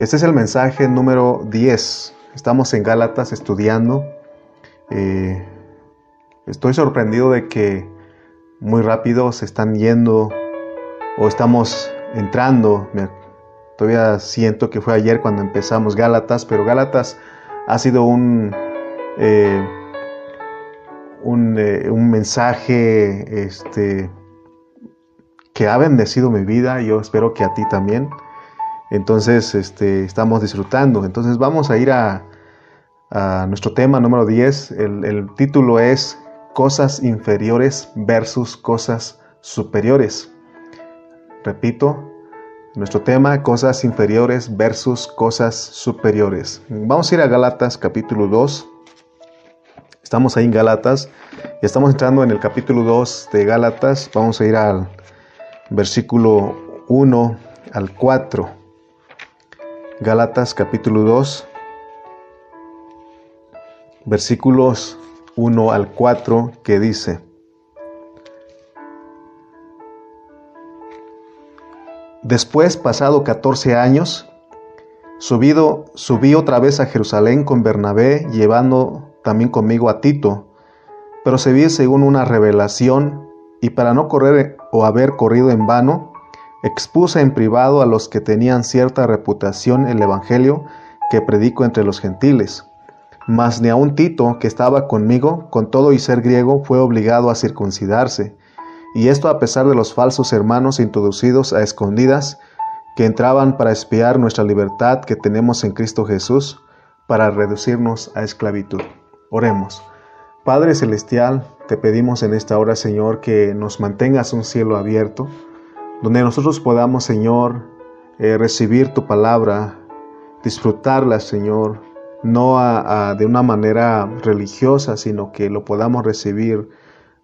Este es el mensaje número 10. Estamos en Gálatas estudiando. Eh, estoy sorprendido de que muy rápido se están yendo o estamos entrando. Todavía siento que fue ayer cuando empezamos Gálatas, pero Gálatas ha sido un, eh, eh, un, mensaje este, que ha bendecido mi vida yo espero que a ti también. Entonces, este, estamos disfrutando. Entonces, vamos a ir a, nuestro tema número 10. El, título es Cosas inferiores versus cosas superiores. Repito, nuestro tema, cosas inferiores versus cosas superiores. Vamos a ir a Galatas capítulo 2. Estamos ahí en Galatas y estamos entrando en el capítulo 2 de Gálatas. Vamos a ir al versículo 1 al 4. Gálatas capítulo 2, versículos 1 al 4, que dice, Después, pasado 14 años, subido, subí otra vez a Jerusalén con Bernabé, llevando también conmigo a Tito, pero se vi según una revelación, y para no correr o haber corrido en vano, Expuse en privado a los que tenían cierta reputación el Evangelio que predico entre los gentiles. Mas ni aun Tito, que estaba conmigo, con todo y ser griego, fue obligado a circuncidarse, y esto a pesar de los falsos hermanos introducidos a escondidas, que entraban para espiar nuestra libertad que tenemos en Cristo Jesús, para reducirnos a esclavitud. Oremos. Padre Celestial, te pedimos en esta hora, Señor, que nos mantengas un cielo abierto, donde nosotros podamos, Señor, eh, recibir tu palabra, disfrutarla, Señor, no de una manera religiosa, sino que lo podamos recibir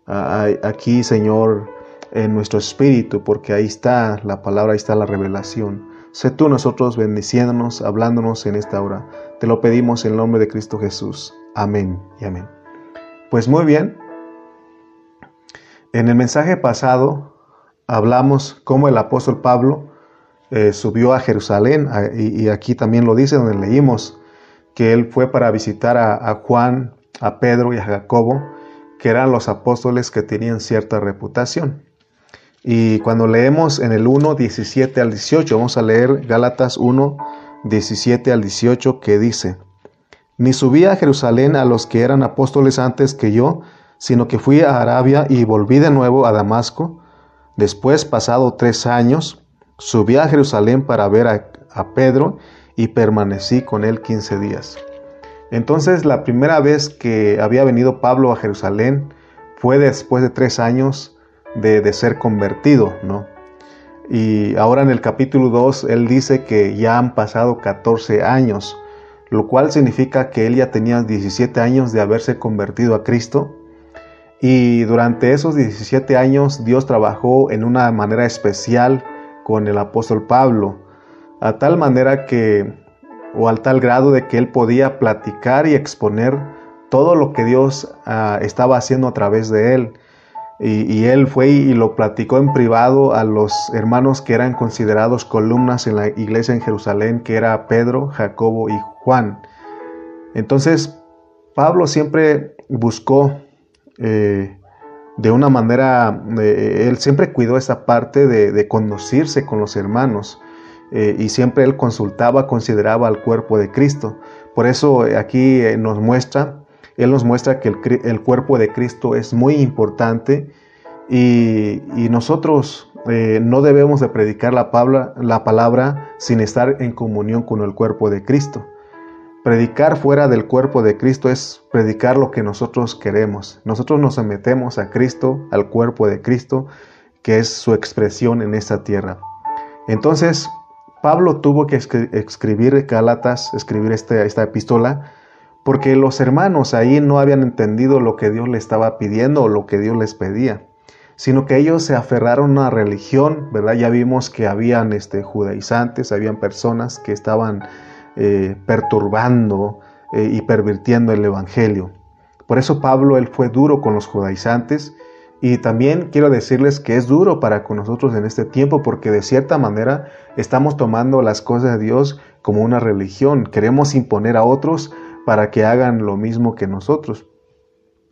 aquí, Señor, en nuestro espíritu, porque ahí está la palabra, ahí está la revelación. Sé tú nosotros bendiciéndonos, hablándonos en esta hora. Te lo pedimos en el nombre de Cristo Jesús. Amén y amén. Pues muy bien. En el mensaje pasado hablamos cómo el apóstol Pablo eh, subió a Jerusalén, y, aquí también lo dice donde leímos que él fue para visitar a, Juan, a Pedro y a Jacobo, que eran los apóstoles que tenían cierta reputación. Y cuando leemos en el 1, 17 al 18, vamos a leer Gálatas 1, 17 al 18, que dice, Ni subí a Jerusalén a los que eran apóstoles antes que yo, sino que fui a Arabia y volví de nuevo a Damasco, Después, pasado tres años, subí a Jerusalén para ver a, Pedro y permanecí con él quince días. Entonces, la primera vez que había venido Pablo a Jerusalén fue después de tres años de, ser convertido, ¿no? Y ahora en el capítulo 2, él dice que ya han pasado 14 años, lo cual significa que él ya tenía 17 años de haberse convertido a Cristo y durante esos 17 años Dios trabajó en una manera especial con el apóstol Pablo, a tal manera que, o al tal grado de que él podía platicar y exponer todo lo que Dios ah, estaba haciendo a través de él. Y, y, él fue y lo platicó en privado a los hermanos que eran considerados columnas en la iglesia en Jerusalén, que era Pedro, Jacobo y Juan. Entonces, Pablo siempre buscó eh, de una manera, eh, él siempre cuidó esa parte de, conocerse con los hermanos eh, y siempre él consultaba, consideraba al cuerpo de Cristo. Por eso aquí nos muestra, él nos muestra que el, cuerpo de Cristo es muy importante y, nosotros no debemos de predicar la la palabra sin estar en comunión con el cuerpo de Cristo. Predicar fuera del cuerpo de Cristo es predicar lo que nosotros queremos. Nosotros nos sometemos a Cristo, al cuerpo de Cristo, que es su expresión en esta tierra. Entonces, Pablo tuvo que escribir Galatas, escribir este, esta epístola, porque los hermanos ahí no habían entendido lo que Dios le estaba pidiendo o lo que Dios les pedía, sino que ellos se aferraron a religión, ¿verdad? Ya vimos que habían este, judaizantes, habían personas que estaban eh, perturbando eh, y pervirtiendo el Evangelio. Por eso Pablo él fue duro con los judaizantes Y también quiero decirles que es duro para con nosotros en este tiempo porque de cierta manera estamos tomando las cosas de Dios como una religión. Queremos imponer a otros para que hagan lo mismo que nosotros.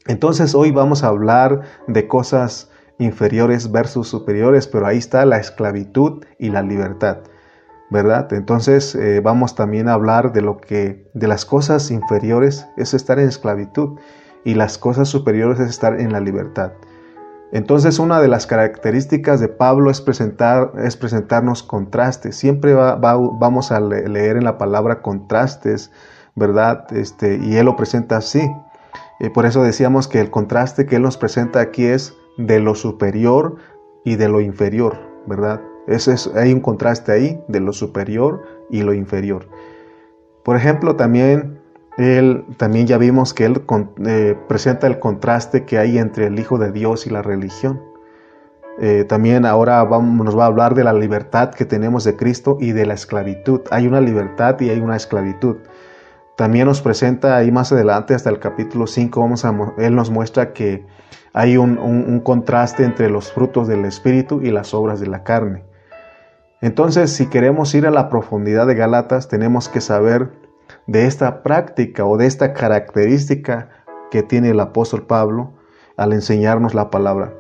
Entonces hoy vamos a hablar de cosas inferiores versus superiores, pero ahí está la esclavitud y la libertad. ¿Verdad? Entonces eh, vamos también a hablar de lo que, de las cosas inferiores es estar en esclavitud y las cosas superiores es estar en la libertad. Entonces una de las características de Pablo es, presentar, es presentarnos contrastes. Siempre vamos a leer en la palabra contrastes, ¿verdad? Este, y él lo presenta así. y por eso decíamos que el contraste que él nos presenta aquí es de lo superior y de lo inferior, ¿verdad? Es, hay un contraste ahí de lo superior y lo inferior. Por ejemplo, también él, también ya vimos que él eh, presenta el contraste que hay entre el Hijo de Dios y la religión. Eh, también ahora vamos, nos va a hablar de la libertad que tenemos de Cristo y de la esclavitud. Hay una libertad y hay una esclavitud. También nos presenta ahí más adelante, hasta el capítulo 5, vamos a, él nos muestra que hay un contraste entre los frutos del Espíritu y las obras de la carne. Entonces, si queremos ir a la profundidad de Galatas, tenemos que saber de esta práctica o de esta característica que tiene el apóstol Pablo al enseñarnos la palabra.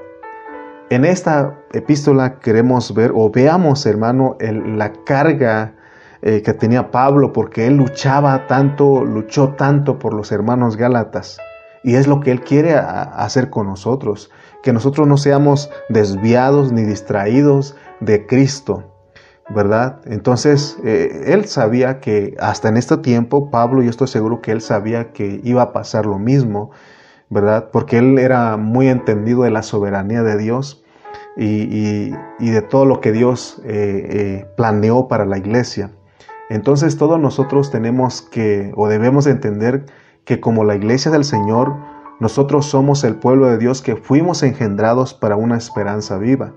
En esta epístola queremos ver o veamos, hermano, la carga eh, que tenía Pablo porque él luchaba tanto, luchó tanto por los hermanos Gálatas. Y es lo que él quiere hacer con nosotros, que nosotros no seamos desviados ni distraídos de Cristo ¿verdad? Entonces, eh, él sabía que hasta en este tiempo, Pablo, yo estoy seguro que él sabía que iba a pasar lo mismo, ¿verdad? Porque él era muy entendido de la soberanía de Dios y, de todo lo que Dios eh, eh, planeó para la iglesia. Entonces, todos nosotros tenemos que, o debemos entender que como la iglesia del Señor, nosotros somos el pueblo de Dios que fuimos engendrados para una esperanza viva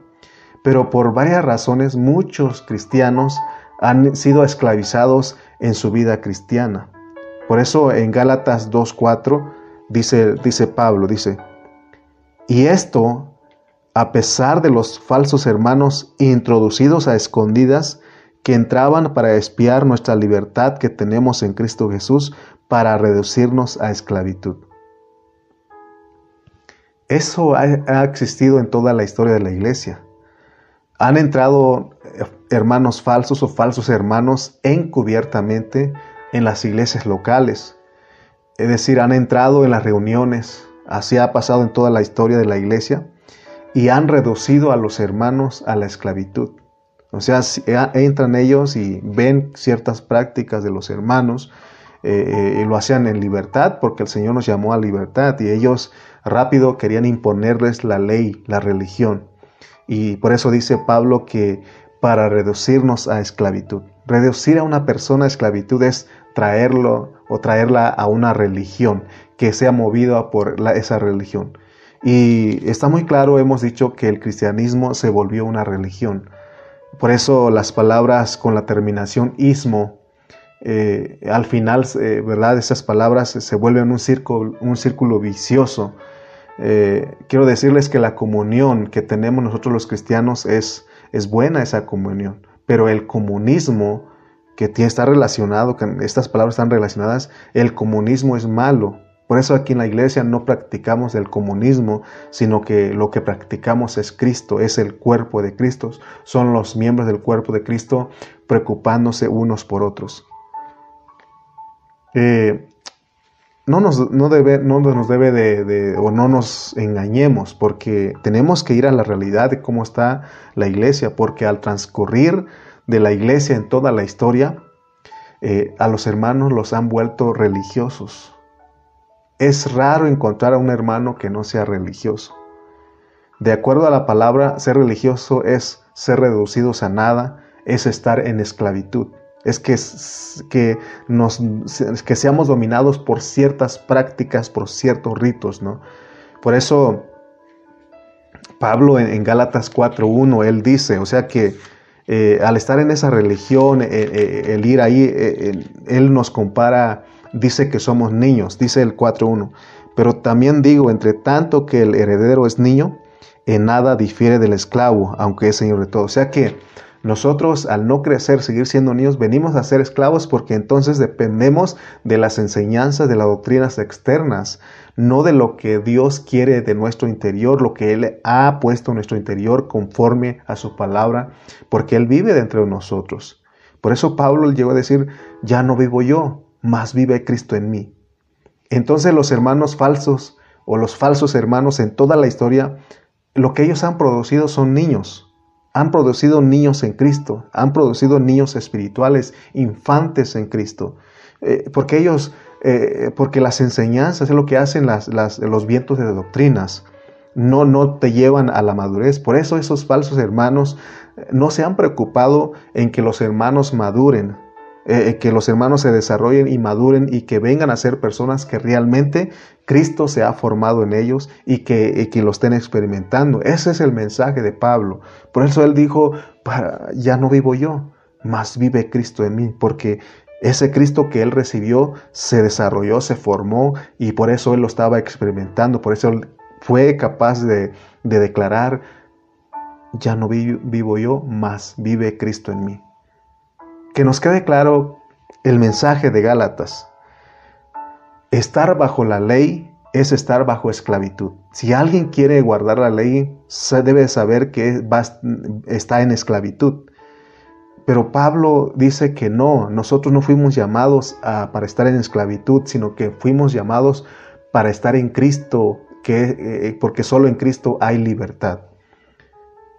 pero por varias razones muchos cristianos han sido esclavizados en su vida cristiana. Por eso en Gálatas 2.4 dice, dice Pablo, dice, y esto a pesar de los falsos hermanos introducidos a escondidas que entraban para espiar nuestra libertad que tenemos en Cristo Jesús para reducirnos a esclavitud. Eso ha existido en toda la historia de la iglesia. Han entrado eh, hermanos falsos o falsos hermanos encubiertamente en las iglesias locales. Es decir, han entrado en las reuniones, así ha pasado en toda la historia de la iglesia, y han reducido a los hermanos a la esclavitud. O sea, entran ellos y ven ciertas prácticas de los hermanos eh, eh, y lo hacían en libertad porque el Señor nos llamó a libertad y ellos rápido querían imponerles la ley, la religión. Y por eso dice Pablo que para reducirnos a esclavitud. Reducir a una persona a esclavitud es traerlo o traerla a una religión que sea movida por esa religión. Y está muy claro, hemos dicho que el cristianismo se volvió una religión. Por eso las palabras con la terminación ismo, eh, al final, eh, ¿verdad? Esas palabras se vuelven un círculo, un círculo vicioso eh, quiero decirles que la comunión que tenemos nosotros los cristianos es, es buena esa comunión, pero el comunismo que está relacionado, que estas palabras están relacionadas, el comunismo es malo. Por eso aquí en la iglesia no practicamos el comunismo, sino que lo que practicamos es Cristo, es el cuerpo de Cristo, son los miembros del cuerpo de Cristo preocupándose unos por otros. Eh, no nos, no debe, no nos debe de, o no nos engañemos, porque tenemos que ir a la realidad de cómo está la iglesia, porque al transcurrir de la iglesia en toda la historia, eh, a los hermanos los han vuelto religiosos. Es raro encontrar a un hermano que no sea religioso. De acuerdo a la palabra, ser religioso es ser reducidos a nada, es estar en esclavitud es que, que, nos, que seamos dominados por ciertas prácticas, por ciertos ritos, ¿no? Por eso Pablo en, Gálatas 4.1, él dice, o sea que eh, al estar en esa religión, eh, eh, el ir ahí, él nos compara, dice que somos niños, dice el 4.1, pero también digo, entre tanto que el heredero es niño, en nada difiere del esclavo, aunque es señor de todo. O sea que nosotros al no crecer, seguir siendo niños, venimos a ser esclavos porque entonces dependemos de las enseñanzas, de las doctrinas externas, no de lo que Dios quiere de nuestro interior, lo que Él ha puesto en nuestro interior conforme a su palabra, porque Él vive dentro de nosotros. Por eso Pablo llegó a decir, ya no vivo yo, más vive Cristo en mí. Entonces los hermanos falsos o los falsos hermanos en toda la historia, lo que ellos han producido son niños, han producido niños en Cristo, han producido niños espirituales, infantes en Cristo, eh, porque ellos, eh, porque las enseñanzas es lo que hacen las, los vientos de doctrinas, no, no te llevan a la madurez. Por eso esos falsos hermanos eh, no se han preocupado en que los hermanos maduren, eh, eh, que los hermanos se desarrollen y maduren y que vengan a ser personas que realmente Cristo se ha formado en ellos y que, que lo estén experimentando. Ese es el mensaje de Pablo. Por eso él dijo, ya no vivo yo, más vive Cristo en mí, porque ese Cristo que él recibió se desarrolló, se formó y por eso él lo estaba experimentando, por eso él fue capaz de, de declarar, ya no vivo yo, más vive Cristo en mí que nos quede claro el mensaje de Gálatas. Estar bajo la ley es estar bajo esclavitud. Si alguien quiere guardar la ley, se debe saber que está en esclavitud. Pero Pablo dice que no, nosotros no fuimos llamados para estar en esclavitud, sino que fuimos llamados para estar en Cristo, que, eh, porque solo en Cristo hay libertad.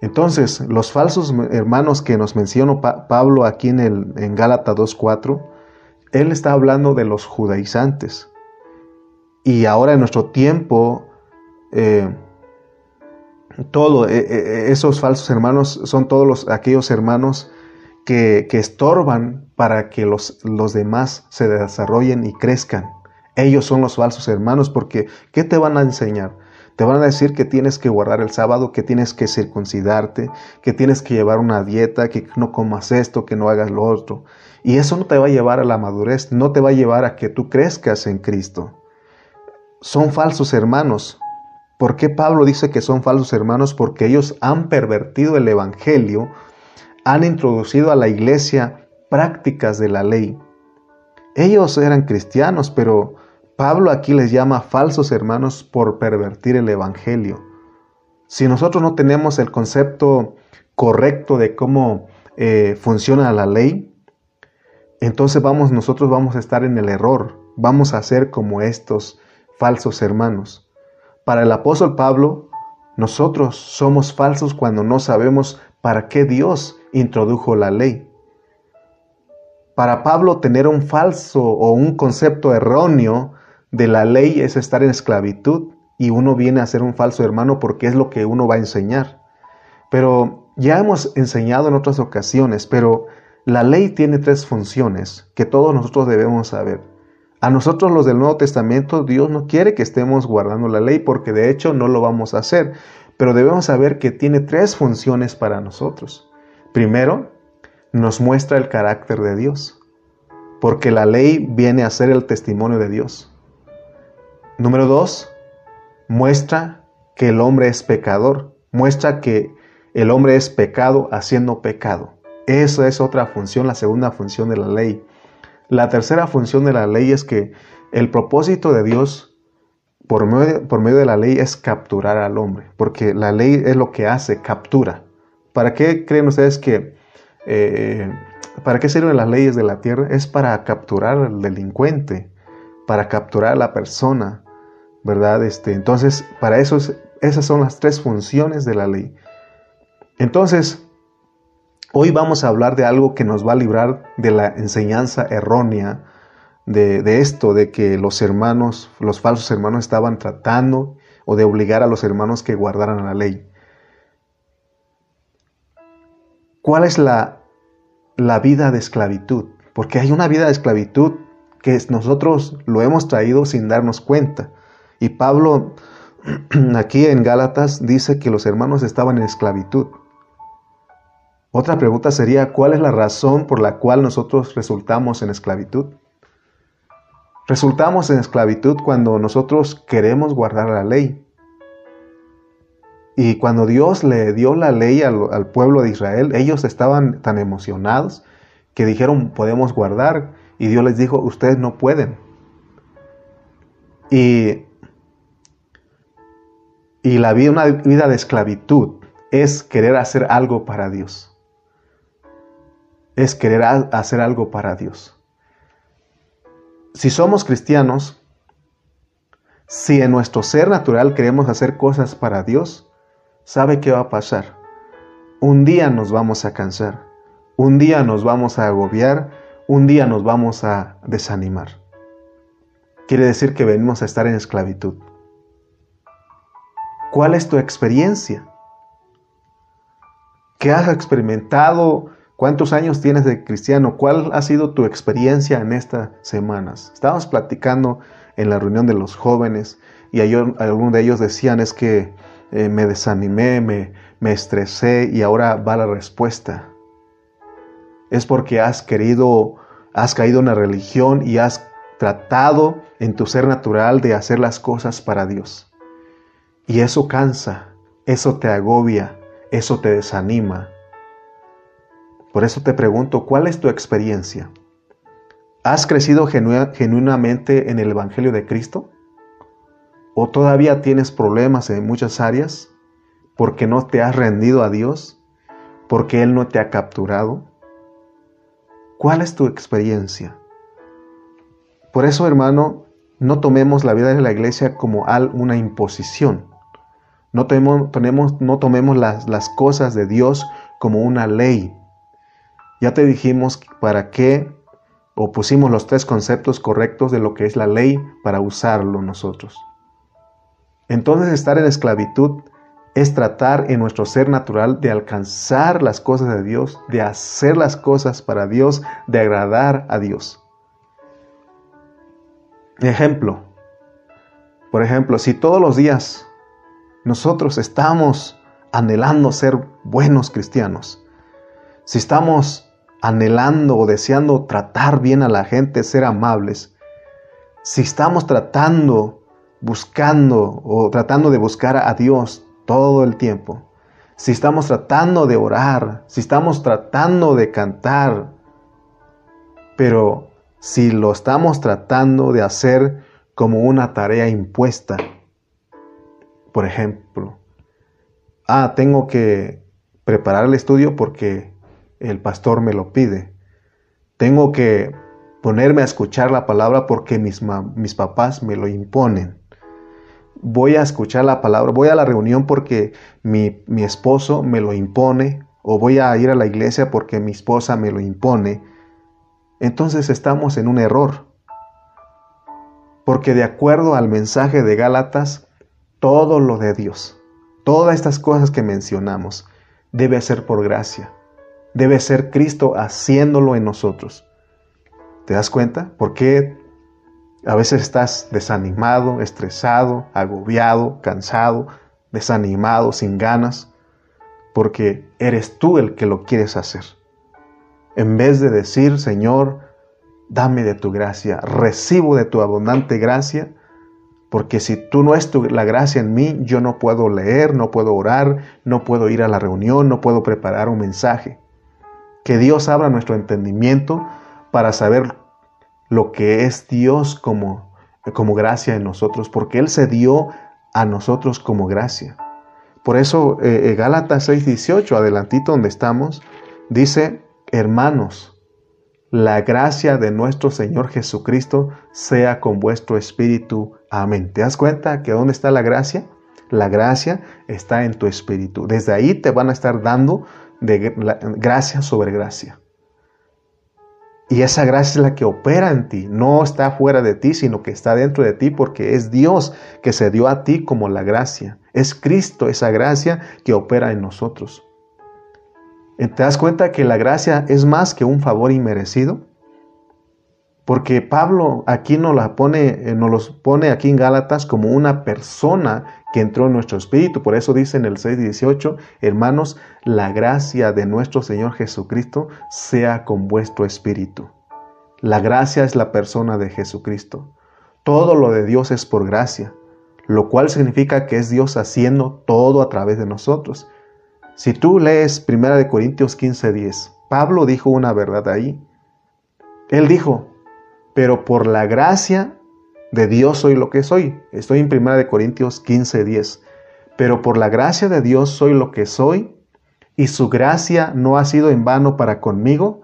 Entonces, los falsos hermanos que nos mencionó Pablo aquí en, el, en Gálatas 2.4, él está hablando de los judaizantes. Y ahora en nuestro tiempo, eh, eh, eh, esos falsos hermanos son todos los, aquellos hermanos que, que estorban para que los, los demás se desarrollen y crezcan. Ellos son los falsos hermanos porque ¿qué te van a enseñar? Te van a decir que tienes que guardar el sábado, que tienes que circuncidarte, que tienes que llevar una dieta, que no comas esto, que no hagas lo otro. Y eso no te va a llevar a la madurez, no te va a llevar a que tú crezcas en Cristo. Son falsos hermanos. ¿Por qué Pablo dice que son falsos hermanos? Porque ellos han pervertido el Evangelio, han introducido a la iglesia prácticas de la ley. Ellos eran cristianos, pero Pablo aquí les llama falsos hermanos por pervertir el Evangelio. Si nosotros no tenemos el concepto correcto de cómo eh, funciona la ley, entonces vamos, nosotros vamos a estar en el error, vamos a ser como estos falsos hermanos. Para el apóstol Pablo, nosotros somos falsos cuando no sabemos para qué Dios introdujo la ley. Para Pablo tener un falso o un concepto erróneo de la ley es estar en esclavitud y uno viene a ser un falso hermano porque es lo que uno va a enseñar. Pero ya hemos enseñado en otras ocasiones, pero la ley tiene tres funciones que todos nosotros debemos saber. A nosotros los del Nuevo Testamento Dios no quiere que estemos guardando la ley porque de hecho no lo vamos a hacer, pero debemos saber que tiene tres funciones para nosotros. Primero, nos muestra el carácter de Dios, porque la ley viene a ser el testimonio de Dios. Número dos, muestra que el hombre es pecador, muestra que el hombre es pecado haciendo pecado. Esa es otra función, la segunda función de la ley. La tercera función de la ley es que el propósito de Dios por medio, por medio de la ley es capturar al hombre, porque la ley es lo que hace, captura. ¿Para qué creen ustedes que, eh, para qué sirven las leyes de la tierra? Es para capturar al delincuente, para capturar a la persona, ¿verdad? Este, entonces, para eso, esas son las tres funciones de la ley. Entonces, hoy vamos a hablar de algo que nos va a librar de la enseñanza errónea de, de esto, de que los hermanos, los falsos hermanos estaban tratando o de obligar a los hermanos que guardaran la ley. ¿Cuál es la, la vida de esclavitud? Porque hay una vida de esclavitud que nosotros lo hemos traído sin darnos cuenta. Y Pablo aquí en Gálatas dice que los hermanos estaban en esclavitud. Otra pregunta sería, ¿cuál es la razón por la cual nosotros resultamos en esclavitud? Resultamos en esclavitud cuando nosotros queremos guardar la ley. Y cuando Dios le dio la ley al, pueblo de Israel, ellos estaban tan emocionados que dijeron, podemos guardar. Y Dios les dijo, ustedes no pueden. Y, y la vida, una vida de esclavitud es querer hacer algo para Dios. Es querer hacer algo para Dios. Si somos cristianos, si en nuestro ser natural queremos hacer cosas para Dios, ¿sabe qué va a pasar? Un día nos vamos a cansar, un día nos vamos a agobiar, un día nos vamos a desanimar. Quiere decir que venimos a estar en esclavitud. ¿Cuál es tu experiencia? ¿Qué has experimentado? ¿Cuántos años tienes de cristiano? ¿Cuál ha sido tu experiencia en estas semanas? Estábamos platicando en la reunión de los jóvenes y algunos de ellos decían es que eh, me desanimé, me, me estresé y ahora va la respuesta. Es porque has querido, has caído en la religión y has tratado en tu ser natural de hacer las cosas para Dios. Y eso cansa, eso te agobia, eso te desanima. Por eso te pregunto, ¿cuál es tu experiencia? ¿Has crecido genuinamente en el Evangelio de Cristo? ¿O todavía tienes problemas en muchas áreas porque no te has rendido a Dios? ¿Porque Él no te ha capturado? ¿Cuál es tu experiencia? Por eso, hermano, no tomemos la vida de la iglesia como una imposición. No, tomemos, no tomemos las, las cosas de Dios como una ley. Ya te dijimos para qué o pusimos los tres conceptos correctos de lo que es la ley para usarlo nosotros. Entonces estar en esclavitud es tratar en nuestro ser natural de alcanzar las cosas de Dios, de hacer las cosas para Dios, de agradar a Dios. Ejemplo, por ejemplo, si todos los días nosotros estamos anhelando ser buenos cristianos, si estamos anhelando o deseando tratar bien a la gente, ser amables, si estamos tratando buscando o tratando de buscar a Dios todo el tiempo, si estamos tratando de orar, si estamos tratando de cantar, pero si lo estamos tratando de hacer como una tarea impuesta, por ejemplo, ah, tengo que preparar el estudio porque el pastor me lo pide, tengo que ponerme a escuchar la palabra porque mis, mis papás me lo imponen voy a escuchar la palabra, voy a la reunión porque mi, esposo me lo impone, o voy a ir a la iglesia porque mi esposa me lo impone, entonces estamos en un error. Porque de acuerdo al mensaje de Gálatas, todo lo de Dios, todas estas cosas que mencionamos, debe ser por gracia. Debe ser Cristo haciéndolo en nosotros. ¿Te das cuenta? ¿Por qué a veces estás desanimado, estresado, agobiado, cansado, desanimado, sin ganas, porque eres tú el que lo quieres hacer. En vez de decir, Señor, dame de tu gracia, recibo de tu abundante gracia, porque si tú no es la gracia en mí, yo no puedo leer, no puedo orar, no puedo ir a la reunión, no puedo preparar un mensaje. Que Dios abra nuestro entendimiento para saber lo que es Dios como, como gracia en nosotros, porque Él se dio a nosotros como gracia. Por eso eh, eh Gálatas 6:18, adelantito donde estamos, dice, hermanos, la gracia de nuestro Señor Jesucristo sea con vuestro espíritu. Amén. ¿Te das cuenta que dónde está la gracia? La gracia está en tu espíritu. Desde ahí te van a estar dando de gracia sobre gracia. Y esa gracia es la que opera en ti, no está fuera de ti, sino que está dentro de ti porque es Dios que se dio a ti como la gracia. Es Cristo esa gracia que opera en nosotros. ¿Te das cuenta que la gracia es más que un favor inmerecido? Porque Pablo aquí nos, la pone, eh, los pone aquí en Gálatas como una persona que entró en nuestro espíritu. Por eso dice en el 6.18, hermanos, la gracia de nuestro Señor Jesucristo sea con vuestro espíritu. La gracia es la persona de Jesucristo. Todo lo de Dios es por gracia. lo cual significa que es Dios haciendo todo a través de nosotros. Si tú lees 1 Corintios 15:10, Pablo dijo una verdad ahí. Él dijo, pero por la gracia de Dios soy lo que soy. Estoy en 1 Corintios 15:10. Pero por la gracia de Dios soy lo que soy, y su gracia no ha sido en vano para conmigo.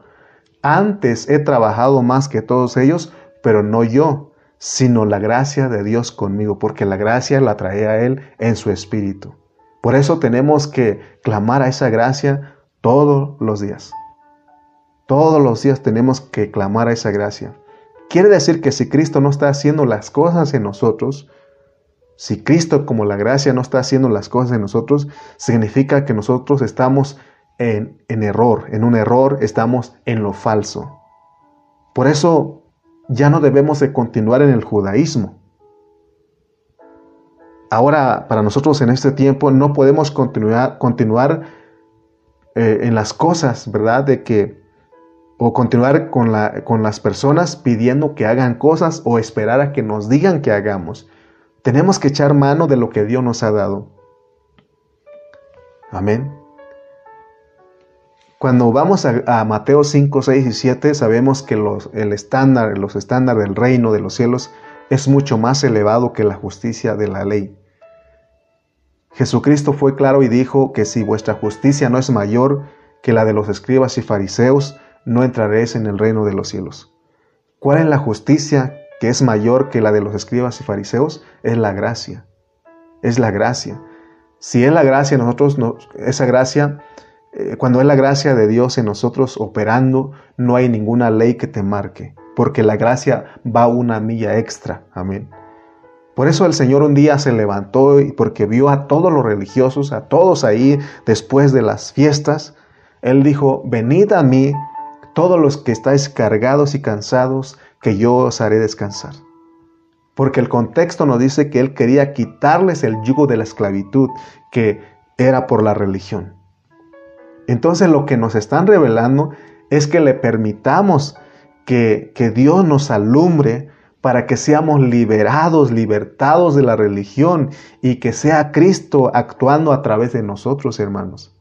Antes he trabajado más que todos ellos, pero no yo, sino la gracia de Dios conmigo, porque la gracia la trae a Él en su espíritu. Por eso tenemos que clamar a esa gracia todos los días. Todos los días tenemos que clamar a esa gracia. Quiere decir que si Cristo no está haciendo las cosas en nosotros, si Cristo como la gracia no está haciendo las cosas en nosotros, significa que nosotros estamos en, en error, en un error, estamos en lo falso. Por eso ya no debemos de continuar en el judaísmo. Ahora, para nosotros en este tiempo no podemos continuar, continuar eh, en las cosas, ¿verdad? De que, o continuar con, la, con las personas pidiendo que hagan cosas o esperar a que nos digan que hagamos. Tenemos que echar mano de lo que Dios nos ha dado. Amén. Cuando vamos a, Mateo 5, 6 y 7, sabemos que el estándar, los estándares del reino de los cielos es mucho más elevado que la justicia de la ley. Jesucristo fue claro y dijo que si vuestra justicia no es mayor que la de los escribas y fariseos, no entraréis en el reino de los cielos. ¿Cuál es la justicia que es mayor que la de los escribas y fariseos? Es la gracia. Es la gracia. Si es la gracia, nosotros, esa gracia eh, cuando es la gracia de Dios en nosotros operando, no hay ninguna ley que te marque, porque la gracia va una milla extra. Amén. Por eso el Señor un día se levantó y porque vio a todos los religiosos, a todos ahí después de las fiestas, Él dijo, venid a mí todos los que estáis cargados y cansados, que yo os haré descansar. Porque el contexto nos dice que Él quería quitarles el yugo de la esclavitud que era por la religión. Entonces lo que nos están revelando es que le permitamos que, que Dios nos alumbre para que seamos liberados, libertados de la religión y que sea Cristo actuando a través de nosotros, hermanos.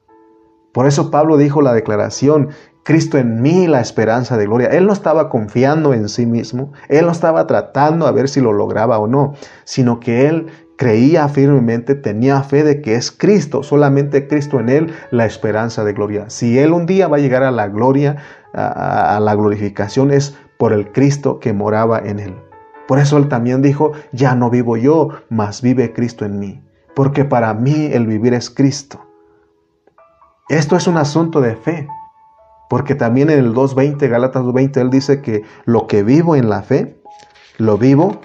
Por eso Pablo dijo la declaración, Cristo en mí la esperanza de gloria. Él no estaba confiando en sí mismo, él no estaba tratando a ver si lo lograba o no, sino que él creía firmemente, tenía fe de que es Cristo, solamente Cristo en él, la esperanza de gloria. Si él un día va a llegar a la gloria, a, la glorificación, es por el Cristo que moraba en él. Por eso él también dijo, ya no vivo yo, mas vive Cristo en mí, porque para mí el vivir es Cristo. Esto es un asunto de fe, porque también en el 2.20, Galatas 2.20, él dice que lo que vivo en la fe, lo vivo,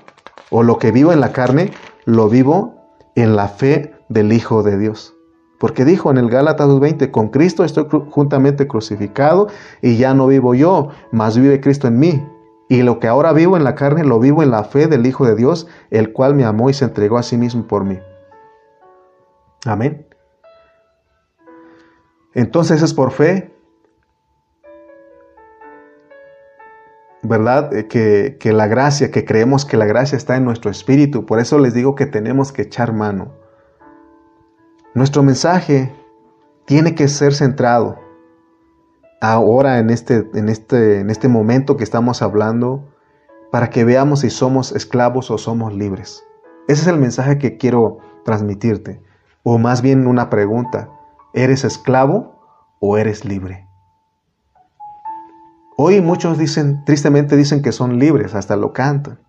o lo que vivo en la carne, lo vivo en la fe del Hijo de Dios. Porque dijo en el Gálatas 2.20, con Cristo estoy juntamente crucificado y ya no vivo yo, mas vive Cristo en mí. Y lo que ahora vivo en la carne, lo vivo en la fe del Hijo de Dios, el cual me amó y se entregó a sí mismo por mí. Amén. Entonces es por fe ¿verdad? Eh, que, que, la gracia, que creemos que la gracia está en nuestro espíritu. Por eso les digo que tenemos que echar mano. Nuestro mensaje tiene que ser centrado ahora en este, en este, en este momento que estamos hablando para que veamos si somos esclavos o somos libres. Ese es el mensaje que quiero transmitirte. O más bien una pregunta. ¿Eres esclavo o eres libre? Hoy muchos dicen, tristemente dicen que son libres, hasta lo cantan.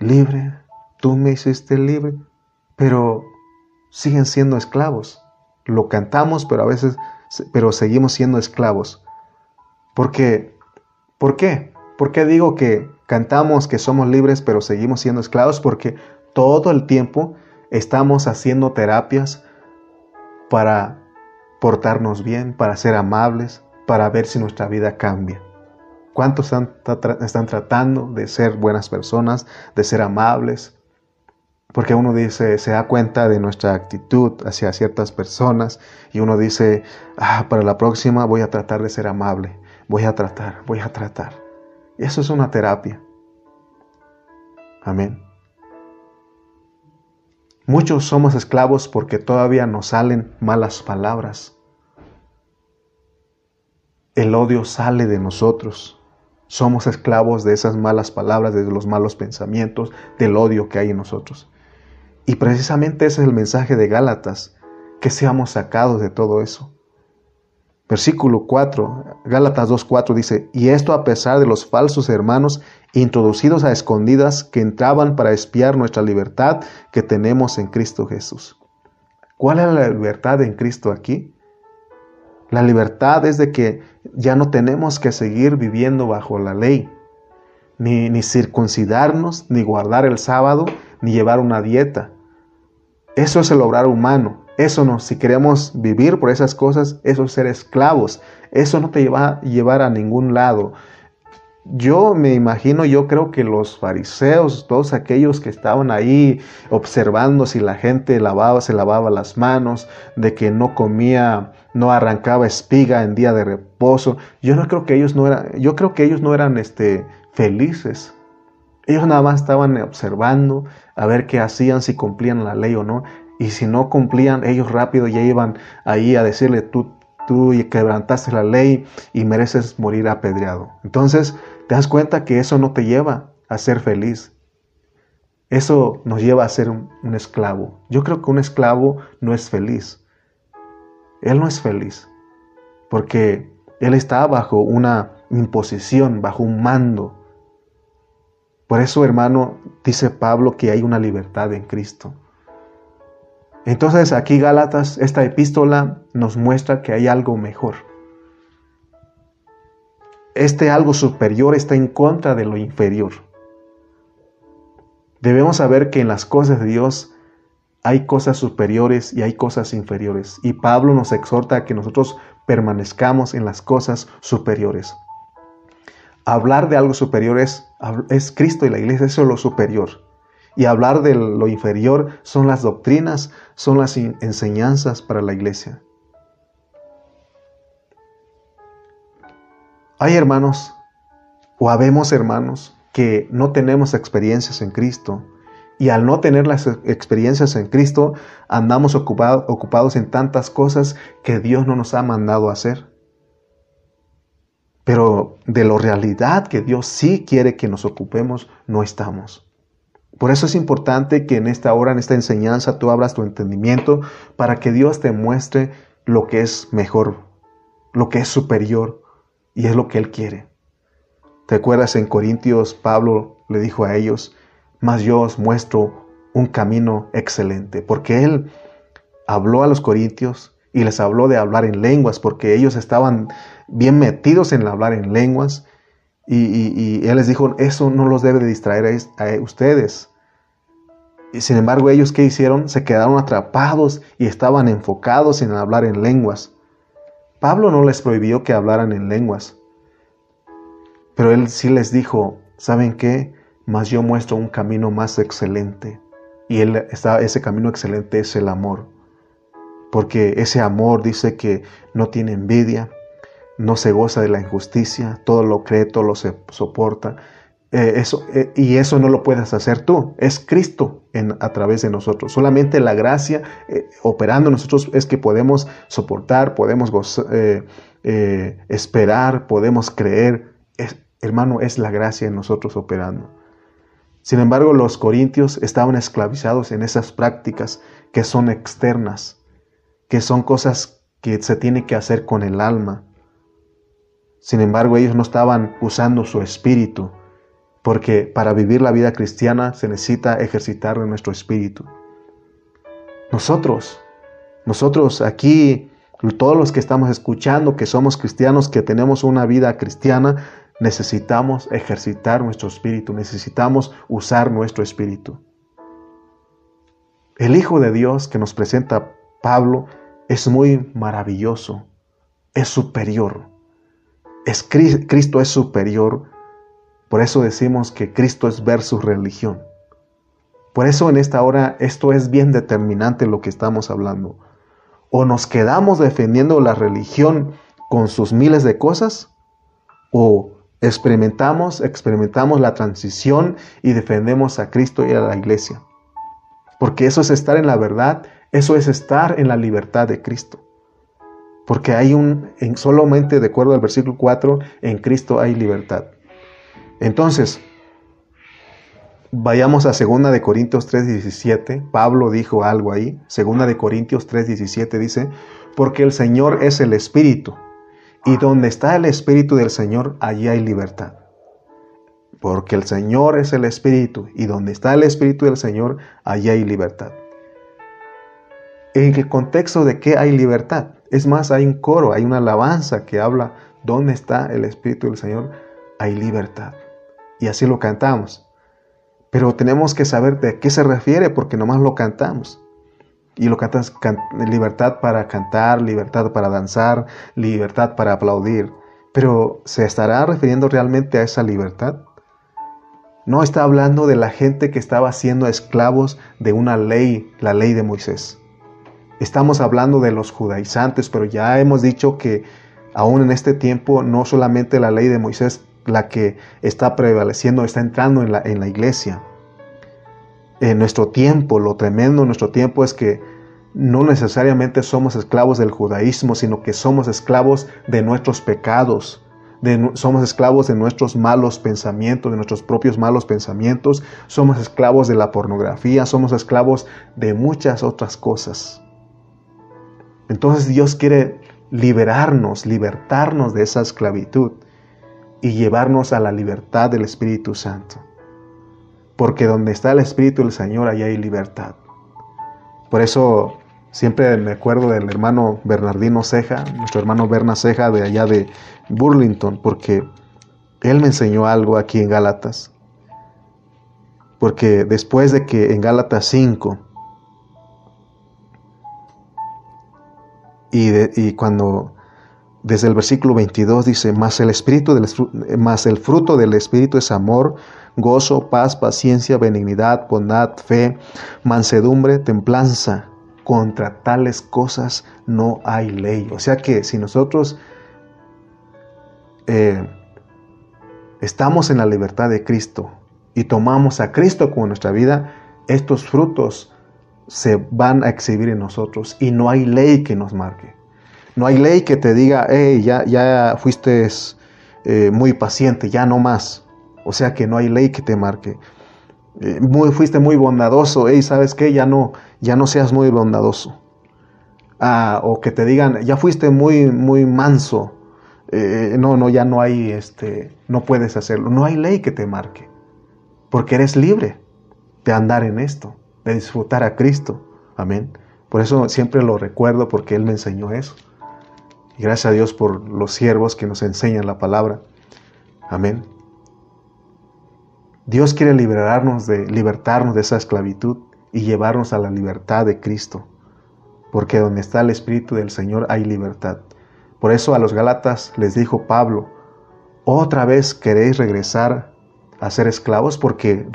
Libre, tú me hiciste libre, pero siguen siendo esclavos. Lo cantamos, pero a veces, pero seguimos siendo esclavos. Porque, ¿por qué? ¿Por qué digo que cantamos que somos libres, pero seguimos siendo esclavos? Porque todo el tiempo estamos haciendo terapias para portarnos bien, para ser amables, para ver si nuestra vida cambia. ¿Cuántos están, tratando de ser buenas personas, de ser amables? Porque uno dice, se da cuenta de nuestra actitud hacia ciertas personas y uno dice, ah, para la próxima voy a tratar de ser amable, voy a tratar, voy a tratar. Eso es una terapia. Amén. Muchos somos esclavos porque todavía nos salen malas palabras. El odio sale de nosotros. Somos esclavos de esas malas palabras, de los malos pensamientos, del odio que hay en nosotros. Y precisamente ese es el mensaje de Gálatas, que seamos sacados de todo eso. Versículo 4, Gálatas 2.4 dice, y esto a pesar de los falsos hermanos introducidos a escondidas que entraban para espiar nuestra libertad que tenemos en Cristo Jesús. ¿Cuál es la libertad en Cristo aquí? La libertad es de que ya no tenemos que seguir viviendo bajo la ley, ni, ni circuncidarnos, ni guardar el sábado, ni llevar una dieta. Eso es el obrar humano. Eso no, si queremos vivir por esas cosas, eso es ser esclavos. Eso no te va a llevar a ningún lado. Yo me imagino, yo creo que los fariseos, todos aquellos que estaban ahí observando si la gente lavaba, se lavaba las manos, de que no comía, no arrancaba espiga en día de reposo, yo no creo que ellos no eran, yo creo que ellos no eran este, felices. Ellos nada más estaban observando a ver qué hacían, si cumplían la ley o no. Y si no cumplían, ellos rápido ya iban ahí a decirle, tú, tú quebrantaste la ley y mereces morir apedreado. Entonces, te das cuenta que eso no te lleva a ser feliz. Eso nos lleva a ser un, esclavo. Yo creo que un esclavo no es feliz. Él no es feliz porque él está bajo una imposición, bajo un mando. Por eso, hermano, dice Pablo que hay una libertad en Cristo. Entonces aquí Gálatas, esta epístola nos muestra que hay algo mejor este algo superior está en contra de lo inferior. Debemos saber que en las cosas de Dios hay cosas superiores y hay cosas inferiores. Y Pablo nos exhorta a que nosotros permanezcamos en las cosas superiores. Hablar de algo superior es, es Cristo y la iglesia, eso es lo superior. Y hablar de lo inferior son las doctrinas, son las enseñanzas para la iglesia. Hay hermanos o habemos hermanos que no tenemos experiencias en Cristo y al no tener las experiencias en Cristo andamos ocupados en tantas cosas que Dios no nos ha mandado a hacer. Pero de la realidad que Dios sí quiere que nos ocupemos, no estamos. Por eso es importante que en esta hora, en esta enseñanza, tú abras tu entendimiento para que Dios te muestre lo que es mejor, lo que es superior, y es lo que Él quiere. ¿Te acuerdas en Corintios Pablo le dijo a ellos, mas yo os muestro un camino excelente? Porque Él habló a los corintios y les habló de hablar en lenguas, porque ellos estaban bien metidos en hablar en lenguas. Y, Él les dijo, eso no los debe de distraer a, ustedes. Y sin embargo, ellos qué hicieron? Se quedaron atrapados y estaban enfocados en hablar en lenguas. Pablo no les prohibió que hablaran en lenguas, pero él sí les dijo, ¿saben qué? Mas yo muestro un camino más excelente. Y él, ese camino excelente es el amor. Porque ese amor dice que no tiene envidia, no se goza de la injusticia, todo lo cree, todo lo soporta, eh, eso, eh, y eso no lo puedes hacer tú, es Cristo en, a través de nosotros. Solamente la gracia eh, operando nosotros es que podemos soportar, podemos esperar, podemos creer. hermano, es la gracia en nosotros operando. Sin embargo, los corintios estaban esclavizados en esas prácticas que son externas, que son cosas que se tiene que hacer con el alma. Sin embargo, ellos no estaban usando su espíritu, porque para vivir la vida cristiana se necesita ejercitar nuestro espíritu. Nosotros, nosotros aquí, todos los que estamos escuchando, que somos cristianos, que tenemos una vida cristiana, necesitamos ejercitar nuestro espíritu, necesitamos usar nuestro espíritu. El Hijo de Dios que nos presenta Pablo es muy maravilloso, es superior. Es, Cristo es superior por eso decimos que Cristo es versus religión. Por eso en esta hora esto es bien determinante lo que estamos hablando. O nos quedamos defendiendo la religión con sus miles de cosas, o experimentamos, experimentamos la transición y defendemos a Cristo y a la iglesia. Porque eso es estar en la verdad, eso es estar en la libertad de Cristo. Porque hay un, en, solamente de acuerdo al versículo 4, en Cristo hay libertad. Entonces, vayamos a 2 de Corintios 3:17. Pablo dijo algo ahí. 2 de Corintios 3:17 dice, porque el Señor es el Espíritu, y donde está el Espíritu del Señor, allí hay libertad. Porque el Señor es el Espíritu, y donde está el Espíritu del Señor, allí hay libertad. ¿En el contexto de qué hay libertad? Es más, hay un coro, hay una alabanza que habla, ¿dónde está el Espíritu del Señor? Hay libertad. Y así lo cantamos. Pero tenemos que saber de qué se refiere porque nomás lo cantamos. Y lo cantas libertad para cantar, libertad para danzar, libertad para aplaudir. Pero ¿se estará refiriendo realmente a esa libertad? No está hablando de la gente que estaba siendo esclavos de una ley, la ley de Moisés. Estamos hablando de los judaizantes, pero ya hemos dicho que aún en este tiempo no solamente la ley de Moisés la que está prevaleciendo, está entrando en la, en la iglesia. En nuestro tiempo, lo tremendo en nuestro tiempo es que no necesariamente somos esclavos del judaísmo, sino que somos esclavos de nuestros pecados, somos esclavos de nuestros malos pensamientos, de nuestros propios malos pensamientos, somos esclavos de la pornografía, somos esclavos de muchas otras cosas. Entonces Dios quiere liberarnos, libertarnos de esa esclavitud y llevarnos a la libertad del Espíritu Santo. Porque donde está el Espíritu del Señor, allá hay libertad. Por eso siempre me acuerdo del hermano Bernardino Ceja, nuestro hermano Berna Ceja de allá de Burlington, porque él me enseñó algo aquí en Gálatas. Porque después de que en Gálatas 5, Y, cuando desde el versículo 22 dice, más el, espíritu del, más el fruto del Espíritu es amor, gozo, paz, paciencia, benignidad, bondad, fe, mansedumbre, templanza. Contra tales cosas no hay ley. O sea que si nosotros eh, estamos en la libertad de Cristo y tomamos a Cristo como nuestra vida, estos frutos se van a exhibir en nosotros y no hay ley que nos marque. No hay ley que te diga, hey, ya, ya fuiste eh, muy paciente, ya no más. O sea que no hay ley que te marque. Eh, muy, fuiste muy bondadoso, hey, ¿sabes qué? Ya no, ya no seas muy bondadoso. Ah, o que te digan, ya fuiste muy, muy manso. Eh, no, no, ya no hay, este, no puedes hacerlo. No hay ley que te marque. Porque eres libre de andar en esto de disfrutar a Cristo. Amén. Por eso siempre lo recuerdo porque Él me enseñó eso. Y gracias a Dios por los siervos que nos enseñan la palabra. Amén. Dios quiere liberarnos de, libertarnos de esa esclavitud y llevarnos a la libertad de Cristo. Porque donde está el Espíritu del Señor hay libertad. Por eso a los Gálatas les dijo Pablo, otra vez queréis regresar a ser esclavos porque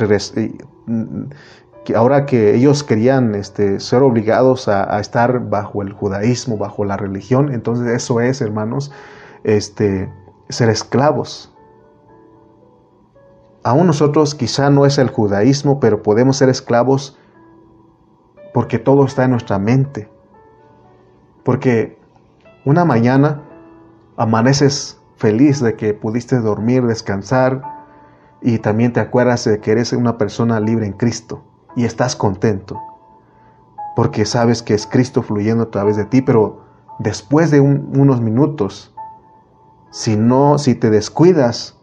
ahora que ellos querían este, ser obligados a, estar bajo el judaísmo, bajo la religión, entonces eso es, hermanos, este, ser esclavos. Aún nosotros quizá no es el judaísmo, pero podemos ser esclavos porque todo está en nuestra mente. Porque una mañana amaneces feliz de que pudiste dormir, descansar y también te acuerdas de que eres una persona libre en Cristo y estás contento, porque sabes que es Cristo fluyendo a través de ti, pero después de unos minutos, si no, si te descuidas,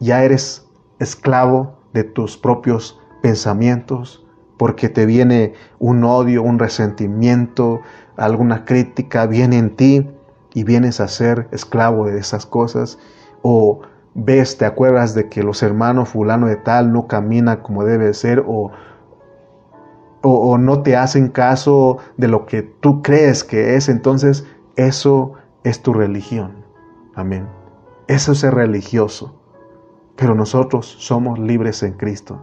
ya eres esclavo de tus propios pensamientos, porque te viene un odio, un resentimiento, alguna crítica, viene en ti y vienes a ser esclavo de esas cosas, o ves, te acuerdas de que los hermanos fulano de tal no camina como debe ser, o o, no te hacen caso de lo que tú crees que es, entonces eso es tu religión. Amén. Eso es ser religioso. Pero nosotros somos libres en Cristo.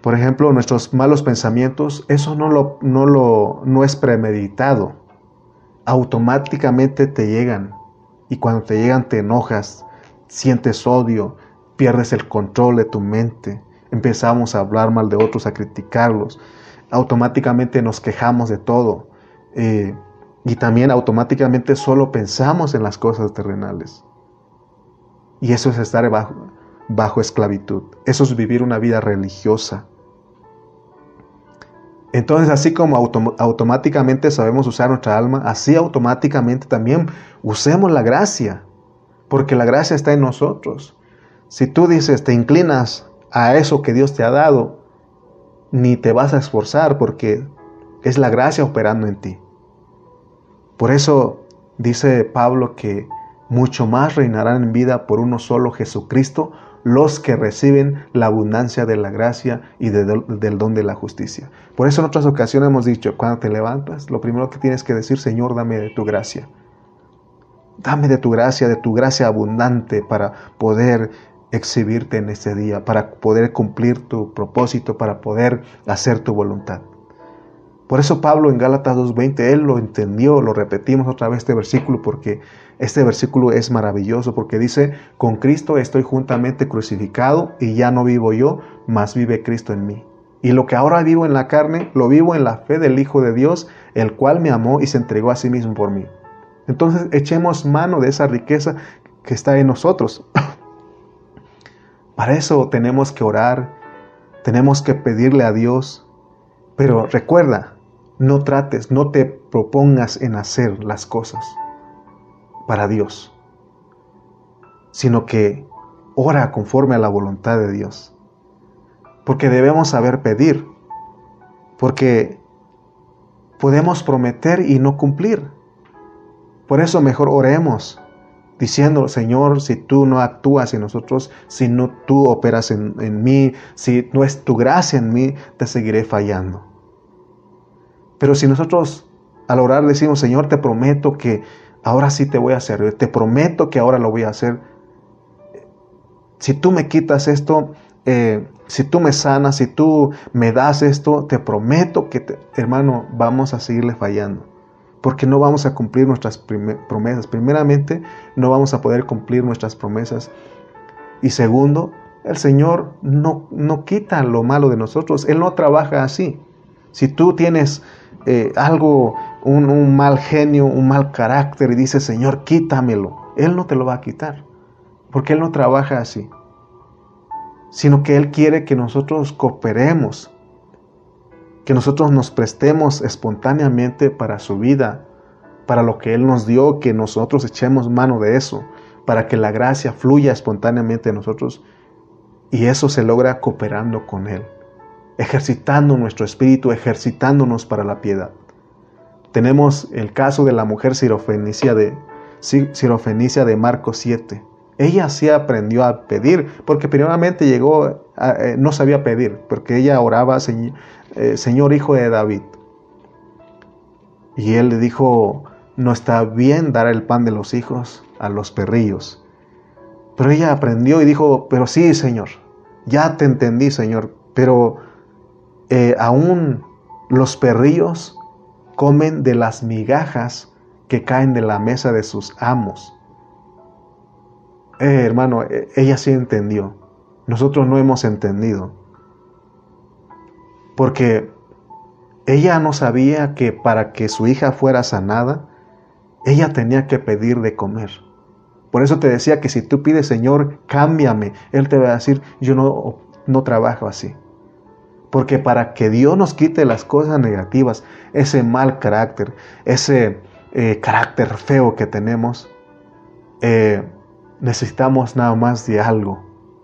Por ejemplo, nuestros malos pensamientos, eso no, lo, no, lo, no es premeditado. Automáticamente te llegan. Y cuando te llegan te enojas, sientes odio, pierdes el control de tu mente empezamos a hablar mal de otros, a criticarlos, automáticamente nos quejamos de todo eh, y también automáticamente solo pensamos en las cosas terrenales. Y eso es estar bajo, bajo esclavitud, eso es vivir una vida religiosa. Entonces, así como automáticamente sabemos usar nuestra alma, así automáticamente también usemos la gracia, porque la gracia está en nosotros. Si tú dices, te inclinas a eso que Dios te ha dado, ni te vas a esforzar porque es la gracia operando en ti. Por eso dice Pablo que mucho más reinarán en vida por uno solo Jesucristo los que reciben la abundancia de la gracia y del don de la justicia. Por eso en otras ocasiones hemos dicho, cuando te levantas, lo primero que tienes que decir, Señor, dame de tu gracia. Dame de tu gracia, de tu gracia abundante para poder exhibirte en este día, para poder cumplir tu propósito, para poder hacer tu voluntad. Por eso Pablo en Gálatas 2.20, él lo entendió, lo repetimos otra vez este versículo porque este versículo es maravilloso porque dice, con Cristo estoy juntamente crucificado y ya no vivo yo, mas vive Cristo en mí. Y lo que ahora vivo en la carne, lo vivo en la fe del Hijo de Dios, el cual me amó y se entregó a sí mismo por mí. Entonces echemos mano de esa riqueza que está en nosotros. Para eso tenemos que orar, tenemos que pedirle a Dios. Pero recuerda, no trates, no te propongas en hacer las cosas para Dios, sino que ora conforme a la voluntad de Dios. Porque debemos saber pedir, porque podemos prometer y no cumplir. Por eso mejor oremos diciendo, Señor, si tú no actúas en nosotros, si no tú operas en, en, mí, si no es tu gracia en mí, te seguiré fallando. Pero si nosotros al orar decimos, Señor, te prometo que ahora sí te voy a servir, te prometo que ahora lo voy a hacer. Si tú me quitas esto, eh, si tú me sanas, si tú me das esto, te prometo que, hermano, vamos a seguirle fallando porque no vamos a cumplir nuestras promesas. Primeramente, no vamos a poder cumplir nuestras promesas. Y segundo, el Señor no, no quita lo malo de nosotros. Él no trabaja así. Si tú tienes eh, algo, un, un mal genio, un mal carácter y dices, Señor, quítamelo, Él no te lo va a quitar. Porque Él no trabaja así. Sino que Él quiere que nosotros cooperemos que nosotros nos prestemos espontáneamente para su vida, para lo que Él nos dio, que nosotros echemos mano de eso, para que la gracia fluya espontáneamente en nosotros. Y eso se logra cooperando con Él, ejercitando nuestro espíritu, ejercitándonos para la piedad. Tenemos el caso de la mujer sirofenicia de, sirofenicia de Marcos 7. Ella sí aprendió a pedir, porque primeramente llegó, eh, no sabía pedir, porque ella oraba, eh, Señor hijo de David. Y él le dijo, no está bien dar el pan de los hijos a los perrillos. Pero ella aprendió y dijo, pero sí, Señor, ya te entendí, Señor, pero eh, aún los perrillos comen de las migajas que caen de la mesa de sus amos. Eh, hermano, ella sí entendió. Nosotros no hemos entendido porque ella no sabía que para que su hija fuera sanada, ella tenía que pedir de comer. Por eso te decía que si tú pides, Señor, cámbiame, Él te va a decir, yo no, no trabajo así. Porque para que Dios nos quite las cosas negativas, ese mal carácter, ese eh, carácter feo que tenemos, eh, necesitamos nada más de algo,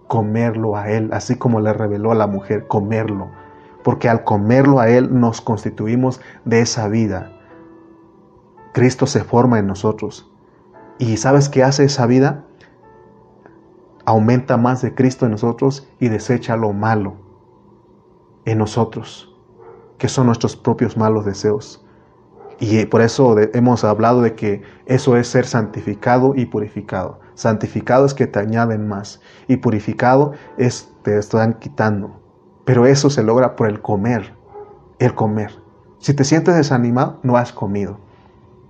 comerlo a Él, así como le reveló a la mujer, comerlo porque al comerlo a Él nos constituimos de esa vida. Cristo se forma en nosotros. ¿Y sabes qué hace esa vida? Aumenta más de Cristo en nosotros y desecha lo malo en nosotros, que son nuestros propios malos deseos. Y por eso hemos hablado de que eso es ser santificado y purificado. Santificado es que te añaden más y purificado es te están quitando. Pero eso se logra por el comer, el comer. Si te sientes desanimado, no has comido.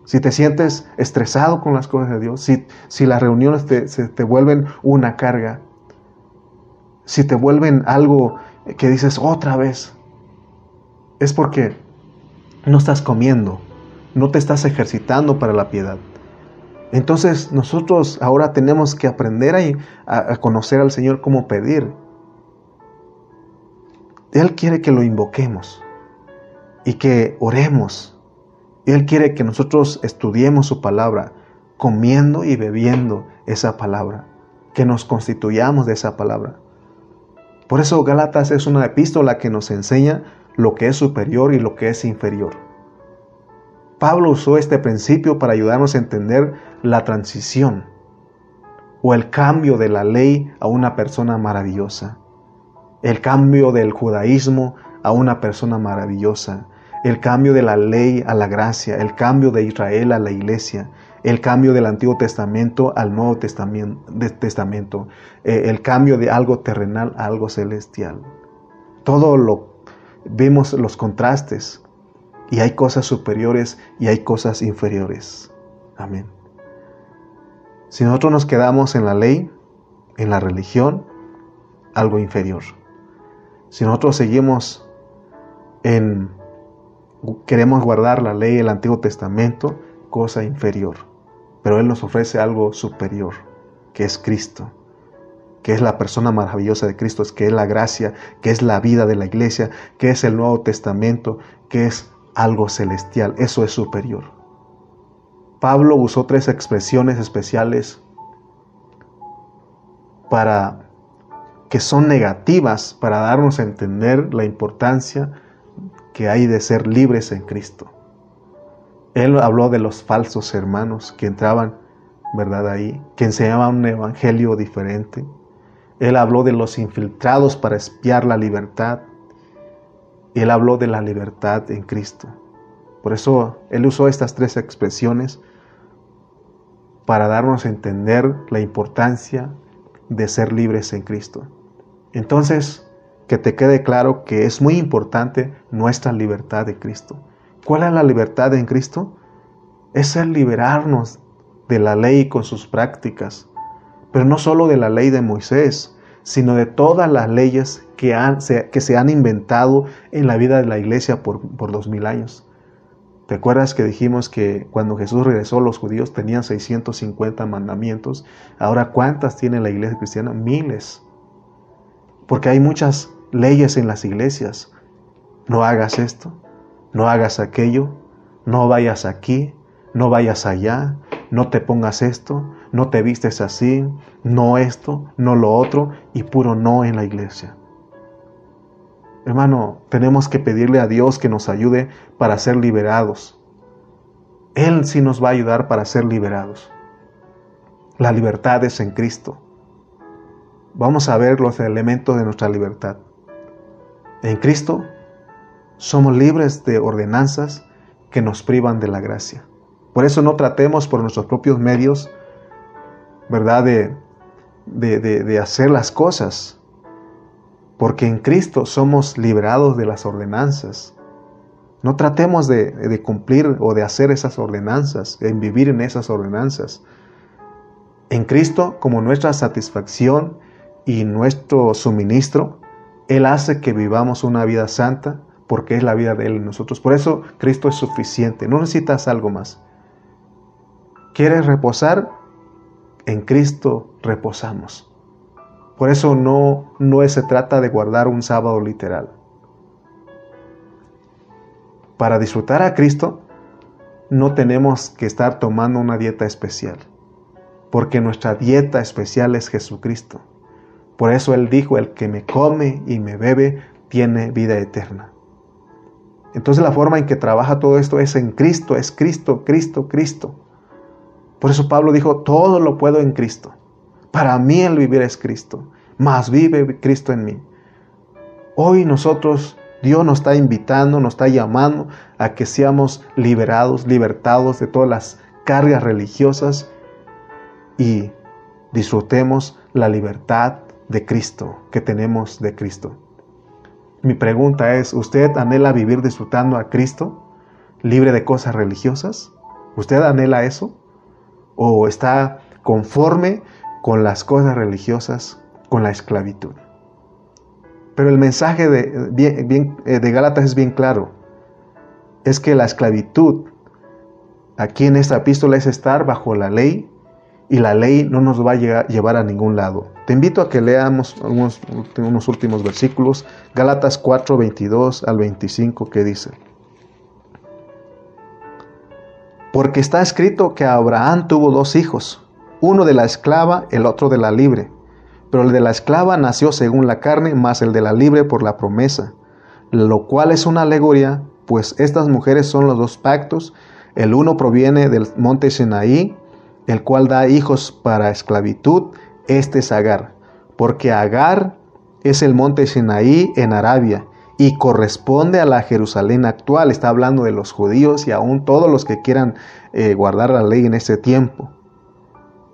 Si te sientes estresado con las cosas de Dios, si, si las reuniones te, se te vuelven una carga, si te vuelven algo que dices otra vez, es porque no estás comiendo, no te estás ejercitando para la piedad. Entonces nosotros ahora tenemos que aprender a, a, conocer al Señor cómo pedir. Él quiere que lo invoquemos y que oremos. Él quiere que nosotros estudiemos su palabra, comiendo y bebiendo esa palabra, que nos constituyamos de esa palabra. Por eso Gálatas es una epístola que nos enseña lo que es superior y lo que es inferior. Pablo usó este principio para ayudarnos a entender la transición o el cambio de la ley a una persona maravillosa, el cambio del judaísmo a una persona maravillosa, el cambio de la ley a la gracia, el cambio de Israel a la iglesia, el cambio del Antiguo Testamento al Nuevo Testamento, eh, el cambio de algo terrenal a algo celestial. Todo lo vemos los contrastes y hay cosas superiores y hay cosas inferiores. Amén. Si nosotros nos quedamos en la ley, en la religión, algo inferior. Si nosotros seguimos en queremos guardar la ley del Antiguo Testamento, cosa inferior. Pero Él nos ofrece algo superior, que es Cristo, que es la persona maravillosa de Cristo, que es la gracia, que es la vida de la iglesia, que es el Nuevo Testamento, que es algo celestial. Eso es superior. Pablo usó tres expresiones especiales para que son negativas para darnos a entender la importancia que hay de ser libres en Cristo. Él habló de los falsos hermanos que entraban, ¿verdad? Ahí, que enseñaban un evangelio diferente. Él habló de los infiltrados para espiar la libertad. Él habló de la libertad en Cristo. Por eso Él usó estas tres expresiones para darnos a entender la importancia de ser libres en Cristo. Entonces, que te quede claro que es muy importante nuestra libertad de Cristo. ¿Cuál es la libertad en Cristo? Es el liberarnos de la ley con sus prácticas, pero no solo de la ley de Moisés, sino de todas las leyes que, han, que se han inventado en la vida de la iglesia por, por dos mil años. ¿Te acuerdas que dijimos que cuando Jesús regresó los judíos tenían 650 mandamientos? Ahora, ¿cuántas tiene la iglesia cristiana? Miles. Porque hay muchas leyes en las iglesias. No hagas esto, no hagas aquello, no vayas aquí, no vayas allá, no te pongas esto, no te vistes así, no esto, no lo otro y puro no en la iglesia. Hermano, tenemos que pedirle a Dios que nos ayude para ser liberados. Él sí nos va a ayudar para ser liberados. La libertad es en Cristo. Vamos a ver los elementos de nuestra libertad. En Cristo somos libres de ordenanzas que nos privan de la gracia. Por eso no tratemos por nuestros propios medios, ¿verdad?, de, de, hacer las cosas. Porque en Cristo somos liberados de las ordenanzas. No tratemos de, de, cumplir o de hacer esas ordenanzas, en vivir en esas ordenanzas. En Cristo, como nuestra satisfacción y nuestro suministro, él hace que vivamos una vida santa porque es la vida de Él en nosotros. Por eso Cristo es suficiente, no necesitas algo más. ¿Quieres reposar? En Cristo reposamos. Por eso no, no se trata de guardar un sábado literal. Para disfrutar a Cristo no tenemos que estar tomando una dieta especial, porque nuestra dieta especial es Jesucristo. Por eso Él dijo, el que me come y me bebe tiene vida eterna. Entonces la forma en que trabaja todo esto es en Cristo, es Cristo, Cristo, Cristo. Por eso Pablo dijo, todo lo puedo en Cristo. Para mí el vivir es Cristo, más vive Cristo en mí. Hoy nosotros, Dios nos está invitando, nos está llamando a que seamos liberados, libertados de todas las cargas religiosas y disfrutemos la libertad de Cristo, que tenemos de Cristo. Mi pregunta es, ¿usted anhela vivir disfrutando a Cristo, libre de cosas religiosas? ¿Usted anhela eso? ¿O está conforme con las cosas religiosas, con la esclavitud? Pero el mensaje de, bien, eh, Gálatas es bien claro. Es que la esclavitud aquí en esta epístola es estar bajo la ley y la ley no nos va a llevar a ningún lado. Te invito a que leamos unos, últimos versículos, Gálatas 4, 22 al 25, que dice. Porque está escrito que Abraham tuvo dos hijos, uno de la esclava, el otro de la libre. Pero el de la esclava nació según la carne, más el de la libre por la promesa, lo cual es una alegoría, pues estas mujeres son los dos pactos, el uno proviene del monte Sinaí, el cual da hijos para esclavitud, este es Agar, porque Agar es el monte Sinaí en Arabia, y corresponde a la Jerusalén actual. Está hablando de los judíos y aún todos los que quieran eh, guardar la ley en ese tiempo.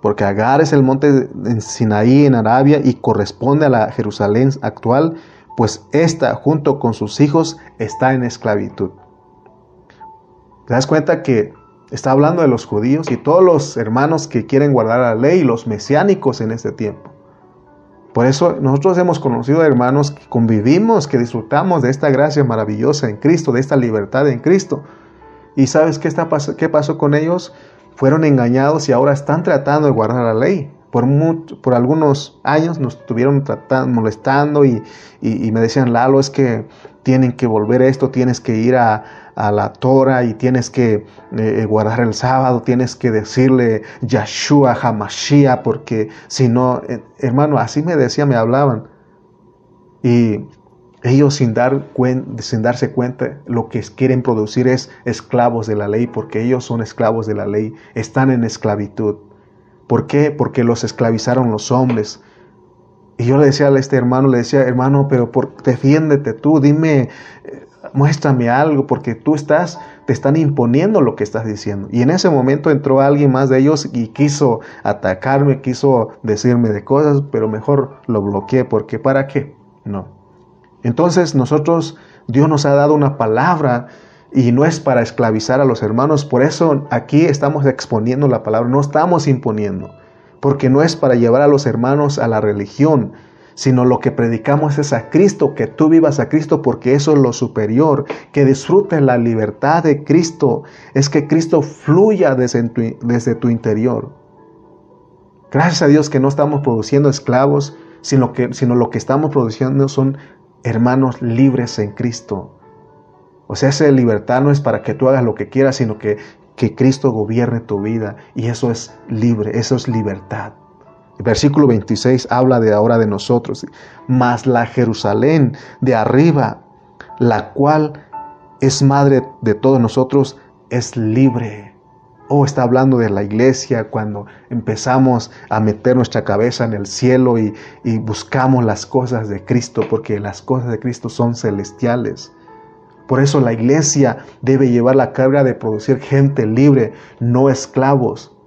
Porque Agar es el monte Sinaí en Arabia y corresponde a la Jerusalén actual, pues ésta junto con sus hijos está en esclavitud. ¿Te das cuenta que está hablando de los judíos y todos los hermanos que quieren guardar la ley, los mesiánicos en este tiempo? Por eso nosotros hemos conocido hermanos que convivimos, que disfrutamos de esta gracia maravillosa en Cristo, de esta libertad en Cristo. ¿Y sabes qué, está, qué pasó con ellos? Fueron engañados y ahora están tratando de guardar la ley. Por, por algunos años nos estuvieron tratando, molestando y, y me decían, Lalo, es que tienen que volver esto, tienes que ir a, a la Torah y tienes que eh, eh, guardar el sábado, tienes que decirle Yahshua Hamashia, porque si no, eh, hermano, así me decía, me hablaban. Y ellos sin, dar sin darse cuenta, lo que quieren producir es esclavos de la ley, porque ellos son esclavos de la ley, están en esclavitud. ¿Por qué? Porque los esclavizaron los hombres. Y yo le decía a este hermano, le decía, hermano, pero por, defiéndete tú, dime, muéstrame algo, porque tú estás, te están imponiendo lo que estás diciendo. Y en ese momento entró alguien más de ellos y quiso atacarme, quiso decirme de cosas, pero mejor lo bloqueé, porque ¿para qué? No. Entonces nosotros, Dios nos ha dado una palabra y no es para esclavizar a los hermanos, por eso aquí estamos exponiendo la palabra, no estamos imponiendo, porque no es para llevar a los hermanos a la religión, sino lo que predicamos es a Cristo, que tú vivas a Cristo porque eso es lo superior, que disfrutes la libertad de Cristo, es que Cristo fluya desde tu, desde tu interior. Gracias a Dios que no estamos produciendo esclavos, sino, que, sino lo que estamos produciendo son hermanos libres en Cristo. O sea, esa libertad no es para que tú hagas lo que quieras, sino que, que Cristo gobierne tu vida. Y eso es libre, eso es libertad. El versículo 26 habla de ahora de nosotros, mas la Jerusalén de arriba, la cual es madre de todos nosotros, es libre. Oh, está hablando de la iglesia cuando empezamos a meter nuestra cabeza en el cielo y buscamos las cosas de Cristo, porque las cosas de Cristo son celestiales. Por eso la iglesia debe llevar la carga de producir gente libre, no esclavos.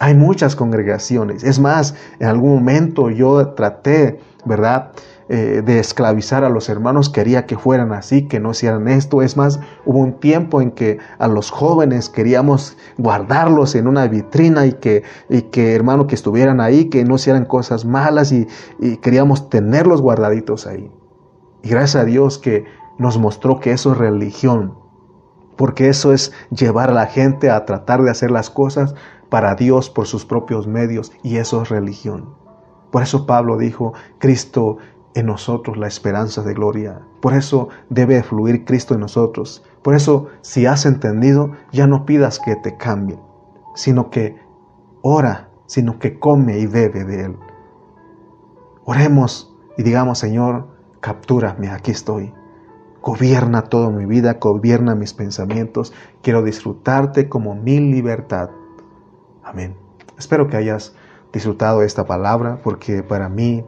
Hay muchas congregaciones. Es más, en algún momento yo traté, ¿verdad? Eh, de esclavizar a los hermanos, quería que fueran así, que no hicieran esto. Es más, hubo un tiempo en que a los jóvenes queríamos guardarlos en una vitrina y que, y que hermano, que estuvieran ahí, que no hicieran cosas malas y, y queríamos tenerlos guardaditos ahí. Y gracias a Dios que nos mostró que eso es religión, porque eso es llevar a la gente a tratar de hacer las cosas para Dios por sus propios medios y eso es religión. Por eso Pablo dijo, Cristo en nosotros la esperanza de gloria. Por eso debe fluir Cristo en nosotros. Por eso, si has entendido, ya no pidas que te cambien, sino que ora, sino que come y bebe de Él. Oremos y digamos, Señor, captúrame, aquí estoy. Gobierna toda mi vida, gobierna mis pensamientos. Quiero disfrutarte como mi libertad. Amén. Espero que hayas disfrutado esta palabra porque para mí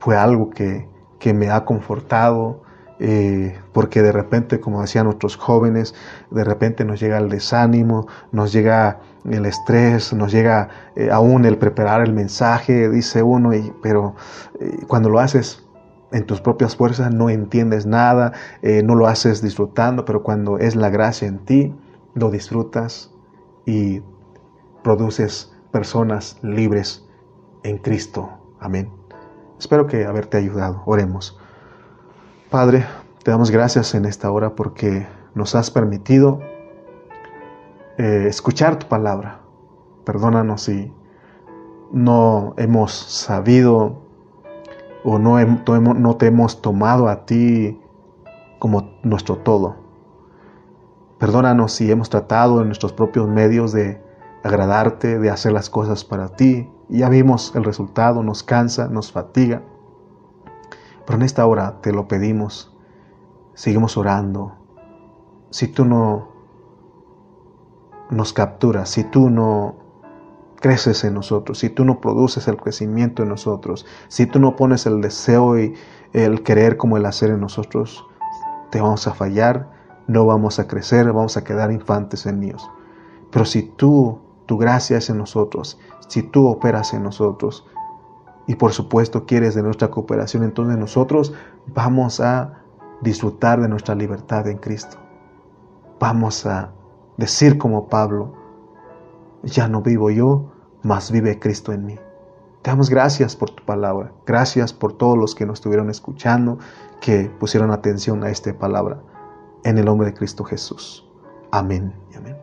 fue algo que, me ha confortado, eh, porque de repente, como decían otros jóvenes, de repente nos llega el desánimo, nos llega el estrés, nos llega eh, aún el preparar el mensaje, dice uno, y, pero eh, cuando lo haces en tus propias fuerzas no entiendes nada, no lo haces disfrutando, pero cuando es la gracia en ti, lo disfrutas y produces personas libres en Cristo. Amén. Espero que haberte ayudado. Oremos. Padre, te damos gracias en esta hora porque nos has permitido eh, escuchar tu palabra. Perdónanos si no hemos sabido o no, te hemos tomado a ti como nuestro todo. Perdónanos si hemos tratado en nuestros propios medios de agradarte, de hacer las cosas para ti. Ya vimos el resultado, nos cansa, nos fatiga. Pero en esta hora te lo pedimos, seguimos orando. Si tú no nos capturas, si tú no creces en nosotros, si tú no produces el crecimiento en nosotros, si tú no pones el deseo y el querer como el hacer en nosotros, te vamos a fallar, no vamos a crecer, vamos a quedar infantes en Dios. Pero si tú, tu gracia es en nosotros, si tú operas en nosotros, y por supuesto quieres de nuestra cooperación, entonces nosotros vamos a disfrutar de nuestra libertad en Cristo. Vamos a decir como Pablo, ya no vivo yo, mas vive Cristo en mí. Te damos gracias por tu palabra, gracias por todos los que nos estuvieron escuchando, que pusieron atención a esta palabra, en el nombre de Cristo Jesús. Amén y amén.